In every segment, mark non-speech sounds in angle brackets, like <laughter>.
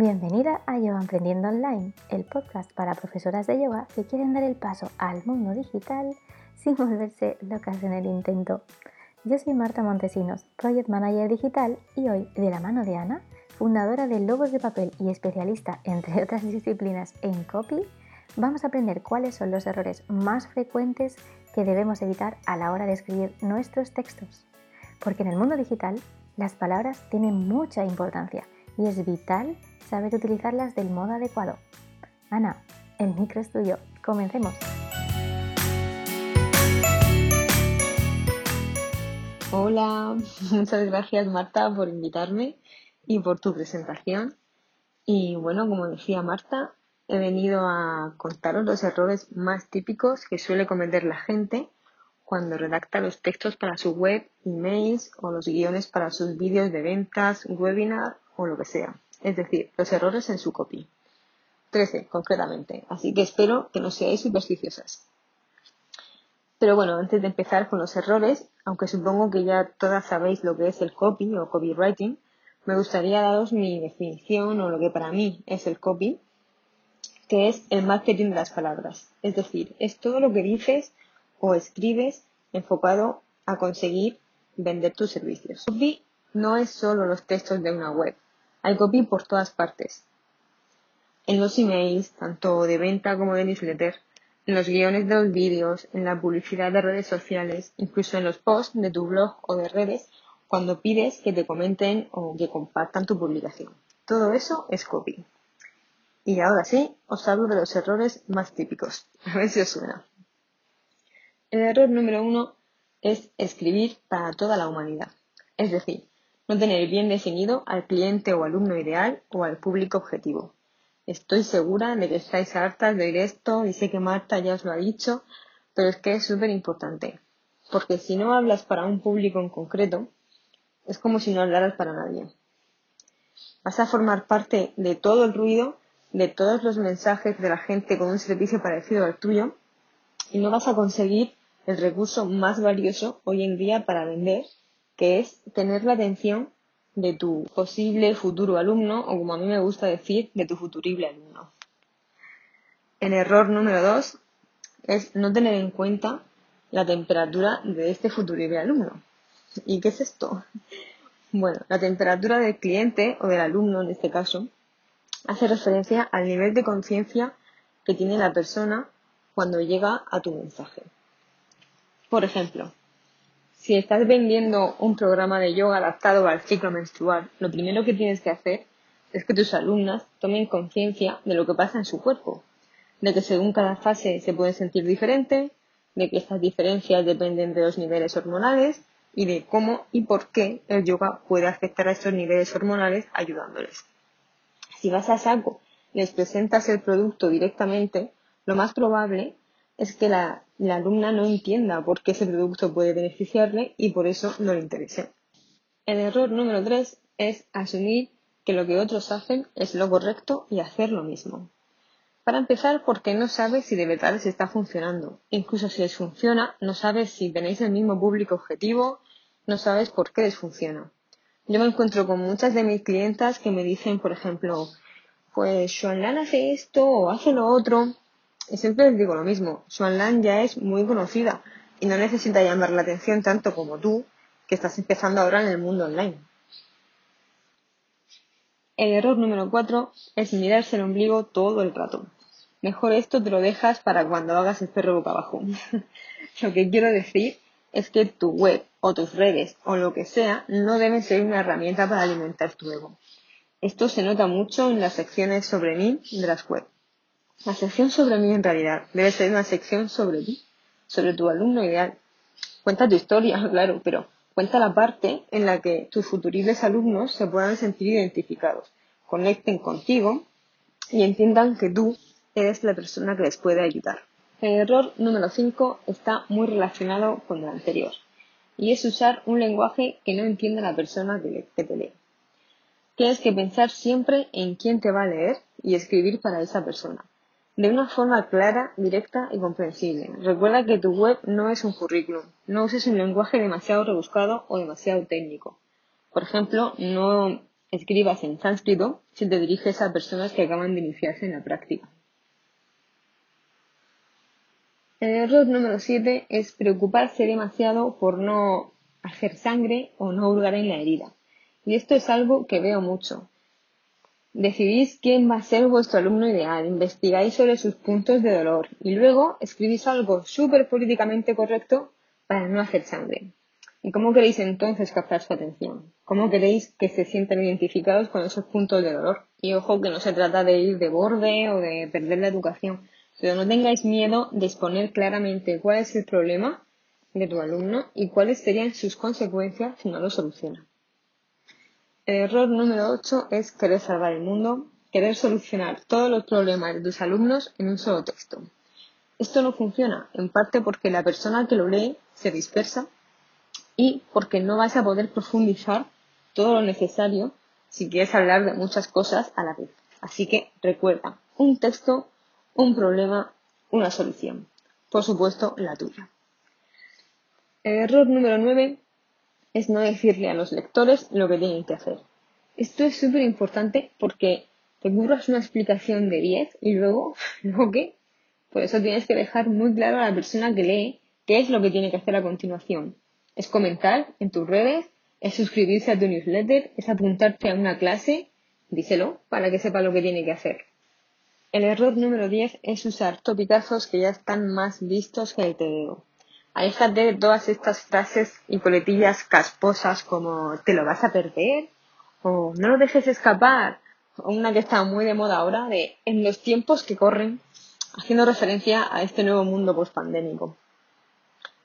Bienvenida a Yoga Aprendiendo Online, el podcast para profesoras de yoga que quieren dar el paso al mundo digital sin volverse locas en el intento. Yo soy Marta Montesinos, Project Manager Digital y hoy, de la mano de Ana, fundadora de Lobos de Papel y especialista, entre otras disciplinas, en copy, vamos a aprender cuáles son los errores más frecuentes que debemos evitar a la hora de escribir nuestros textos. Porque en el mundo digital las palabras tienen mucha importancia y es vital saber utilizarlas del modo adecuado. Ana, el micro es. Comencemos. Hola, <laughs> muchas gracias Marta por invitarme y por tu presentación. Y bueno, como decía Marta, he venido a contaros los errores más típicos que suele cometer la gente cuando redacta los textos para su web, emails o los guiones para sus vídeos de ventas, webinar o lo que sea es decir, los errores en su copy. 13 concretamente, así que espero que no seáis supersticiosas. Pero bueno, antes de empezar con los errores, aunque supongo que ya todas sabéis lo que es el copy o copywriting, me gustaría daros mi definición o lo que para mí es el copy, que es el marketing de las palabras. Es decir, es todo lo que dices o escribes enfocado a conseguir vender tus servicios. Copy no es solo los textos de una web, hay copy por todas partes. En los emails, tanto de venta como de newsletter, en los guiones de los vídeos, en la publicidad de redes sociales, incluso en los posts de tu blog o de redes, cuando pides que te comenten o que compartan tu publicación. Todo eso es copy. Y ahora sí, os hablo de los errores más típicos. <laughs> A ver si os suena. El error número uno es escribir para toda la humanidad. Es decir, no tener bien definido al cliente o alumno ideal o al público objetivo. Estoy segura de que estáis hartas de oír esto y sé que Marta ya os lo ha dicho, pero es que es súper importante. Porque si no hablas para un público en concreto, es como si no hablaras para nadie. Vas a formar parte de todo el ruido, de todos los mensajes de la gente con un servicio parecido al tuyo, y no vas a conseguir el recurso más valioso hoy en día para vender, que es tener la atención de tu posible futuro alumno, o como a mí me gusta decir, de tu futurible alumno. El error número dos es no tener en cuenta la temperatura de este futurible alumno. ¿Y qué es esto? Bueno, la temperatura del cliente o del alumno en este caso hace referencia al nivel de conciencia que tiene la persona cuando llega a tu mensaje. Por ejemplo, si estás vendiendo un programa de yoga adaptado al ciclo menstrual, lo primero que tienes que hacer es que tus alumnas tomen conciencia de lo que pasa en su cuerpo, de que según cada fase se pueden sentir diferente, de que estas diferencias dependen de los niveles hormonales y de cómo y por qué el yoga puede afectar a estos niveles hormonales ayudándoles. Si vas a saco les presentas el producto directamente, lo más probable es que la, alumna no entienda por qué ese producto puede beneficiarle y por eso no le interese. El error número tres es asumir que lo que otros hacen es lo correcto y hacer lo mismo. Para empezar, porque no sabes si de verdad les está funcionando. Incluso si les funciona, no sabes si tenéis el mismo público objetivo, no sabes por qué les funciona. Yo me encuentro con muchas de mis clientas que me dicen, por ejemplo, pues Xuanlan hace esto o hace lo otro, siempre les digo lo mismo, Xuanlan ya es muy conocida y no necesita llamar la atención tanto como tú, que estás empezando ahora en el mundo online. El error número 4 es mirarse el ombligo todo el rato. Mejor esto te lo dejas para cuando hagas el perro boca abajo. <laughs> lo que quiero decir es que tu web o tus redes o lo que sea no deben ser una herramienta para alimentar tu ego. Esto se nota mucho en las secciones sobre mí de las webs. La sección sobre mí en realidad debe ser una sección sobre ti, sobre tu alumno ideal. Cuenta tu historia, <laughs> claro, pero cuenta la parte en la que tus futuribles alumnos se puedan sentir identificados, conecten contigo y entiendan que tú eres la persona que les puede ayudar. El error número 5 está muy relacionado con el anterior y es usar un lenguaje que no entiende la persona que te lee. Tienes que pensar siempre en quién te va a leer y escribir para esa persona de una forma clara, directa y comprensible. Recuerda que tu web no es un currículum. No uses un lenguaje demasiado rebuscado o demasiado técnico. Por ejemplo, no escribas en sánscrito si te diriges a personas que acaban de iniciarse en la práctica. El error número 7 es preocuparse demasiado por no hacer sangre o no hurgar en la herida. Y esto es algo que veo mucho. Decidís quién va a ser vuestro alumno ideal, investigáis sobre sus puntos de dolor y luego escribís algo súper políticamente correcto para no hacer sangre. ¿Y cómo queréis entonces captar su atención? ¿Cómo queréis que se sientan identificados con esos puntos de dolor? Y ojo que no se trata de ir de borde o de perder la educación, pero no tengáis miedo de exponer claramente cuál es el problema de tu alumno y cuáles serían sus consecuencias si no lo soluciona. Error número 8 es querer salvar el mundo, querer solucionar todos los problemas de tus alumnos en un solo texto. Esto no funciona, en parte porque la persona que lo lee se dispersa y porque no vas a poder profundizar todo lo necesario si quieres hablar de muchas cosas a la vez. Así que recuerda, un texto, un problema, una solución. Por supuesto, la tuya. Error número 9 es no decirle a los lectores lo que tienen que hacer. Esto es súper importante porque te curras una explicación de 10 y luego, <laughs> ¿luego qué? Por eso tienes que dejar muy claro a la persona que lee qué es lo que tiene que hacer a continuación. Es comentar en tus redes, es suscribirse a tu newsletter, es apuntarte a una clase, díselo para que sepa lo que tiene que hacer. El error número 10 es usar topicazos que ya están más vistos que el TDO. Aléjate de todas estas frases y coletillas casposas como te lo vas a perder o no lo dejes escapar o una que está muy de moda ahora de en los tiempos que corren haciendo referencia a este nuevo mundo post-pandémico.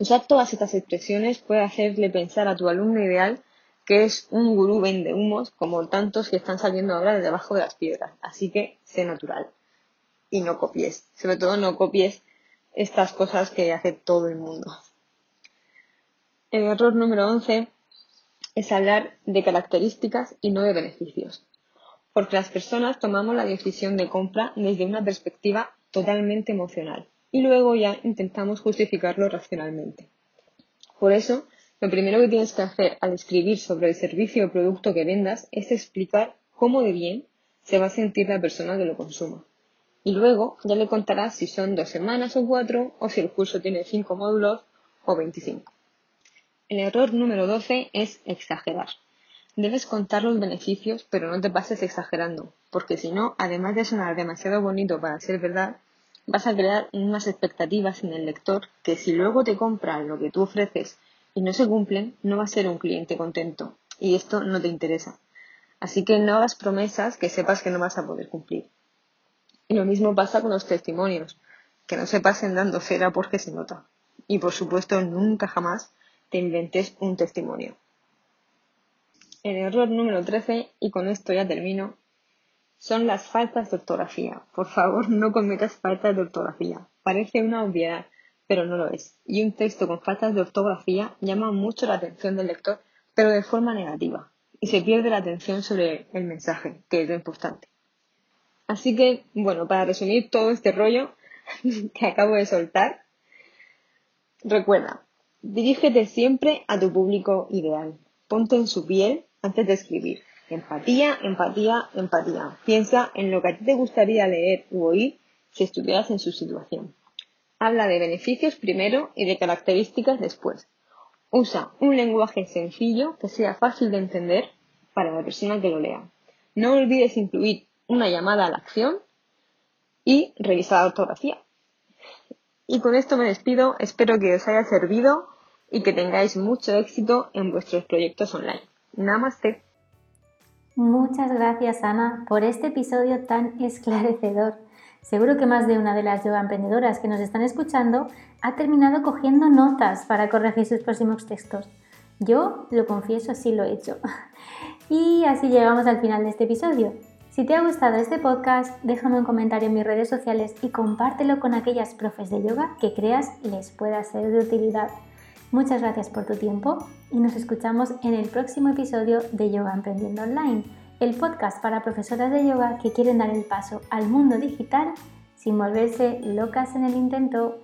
Usar todas estas expresiones puede hacerle pensar a tu alumno ideal que es un gurú vende humos como tantos que están saliendo ahora de debajo de las piedras. Así que sé natural y no copies. Sobre todo no copies estas cosas que hace todo el mundo. El error número 11 es hablar de características y no de beneficios, porque las personas tomamos la decisión de compra desde una perspectiva totalmente emocional y luego ya intentamos justificarlo racionalmente. Por eso, lo primero que tienes que hacer al escribir sobre el servicio o producto que vendas es explicar cómo de bien se va a sentir la persona que lo consuma. Y luego ya le contarás si son dos semanas o cuatro, o si el curso tiene cinco módulos o veinticinco. El error número 12 es exagerar. Debes contar los beneficios, pero no te pases exagerando, porque si no, además de sonar demasiado bonito para ser verdad, vas a crear unas expectativas en el lector que si luego te compran lo que tú ofreces y no se cumplen, no va a ser un cliente contento. Y esto no te interesa. Así que no hagas promesas que sepas que no vas a poder cumplir. Y lo mismo pasa con los testimonios, que no se pasen dando cera porque se nota. Y por supuesto, nunca jamás te inventes un testimonio. El error número 13, y con esto ya termino, son las faltas de ortografía. Por favor, no cometas faltas de ortografía. Parece una obviedad, pero no lo es. Y un texto con faltas de ortografía llama mucho la atención del lector, pero de forma negativa. Y se pierde la atención sobre el mensaje, que es lo importante. Así que, bueno, para resumir todo este rollo <laughs> que acabo de soltar, recuerda, dirígete siempre a tu público ideal. Ponte en su piel antes de escribir. Empatía, empatía, empatía. Piensa en lo que a ti te gustaría leer u oír si estuvieras en su situación. Habla de beneficios primero y de características después. Usa un lenguaje sencillo que sea fácil de entender para la persona que lo lea. No olvides incluir una llamada a la acción y revisar la ortografía. Y con esto me despido, espero que os haya servido y que tengáis mucho éxito en vuestros proyectos online. Namaste. Muchas gracias Ana por este episodio tan esclarecedor. Seguro que más de una de las yoga emprendedoras que nos están escuchando ha terminado cogiendo notas para corregir sus próximos textos. Yo, lo confieso, sí lo he hecho. <laughs> Y así llegamos al final de este episodio. Si te ha gustado este podcast, déjame un comentario en mis redes sociales y compártelo con aquellas profes de yoga que creas les pueda ser de utilidad. Muchas gracias por tu tiempo y nos escuchamos en el próximo episodio de Yoga Emprendiendo Online, el podcast para profesoras de yoga que quieren dar el paso al mundo digital sin volverse locas en el intento.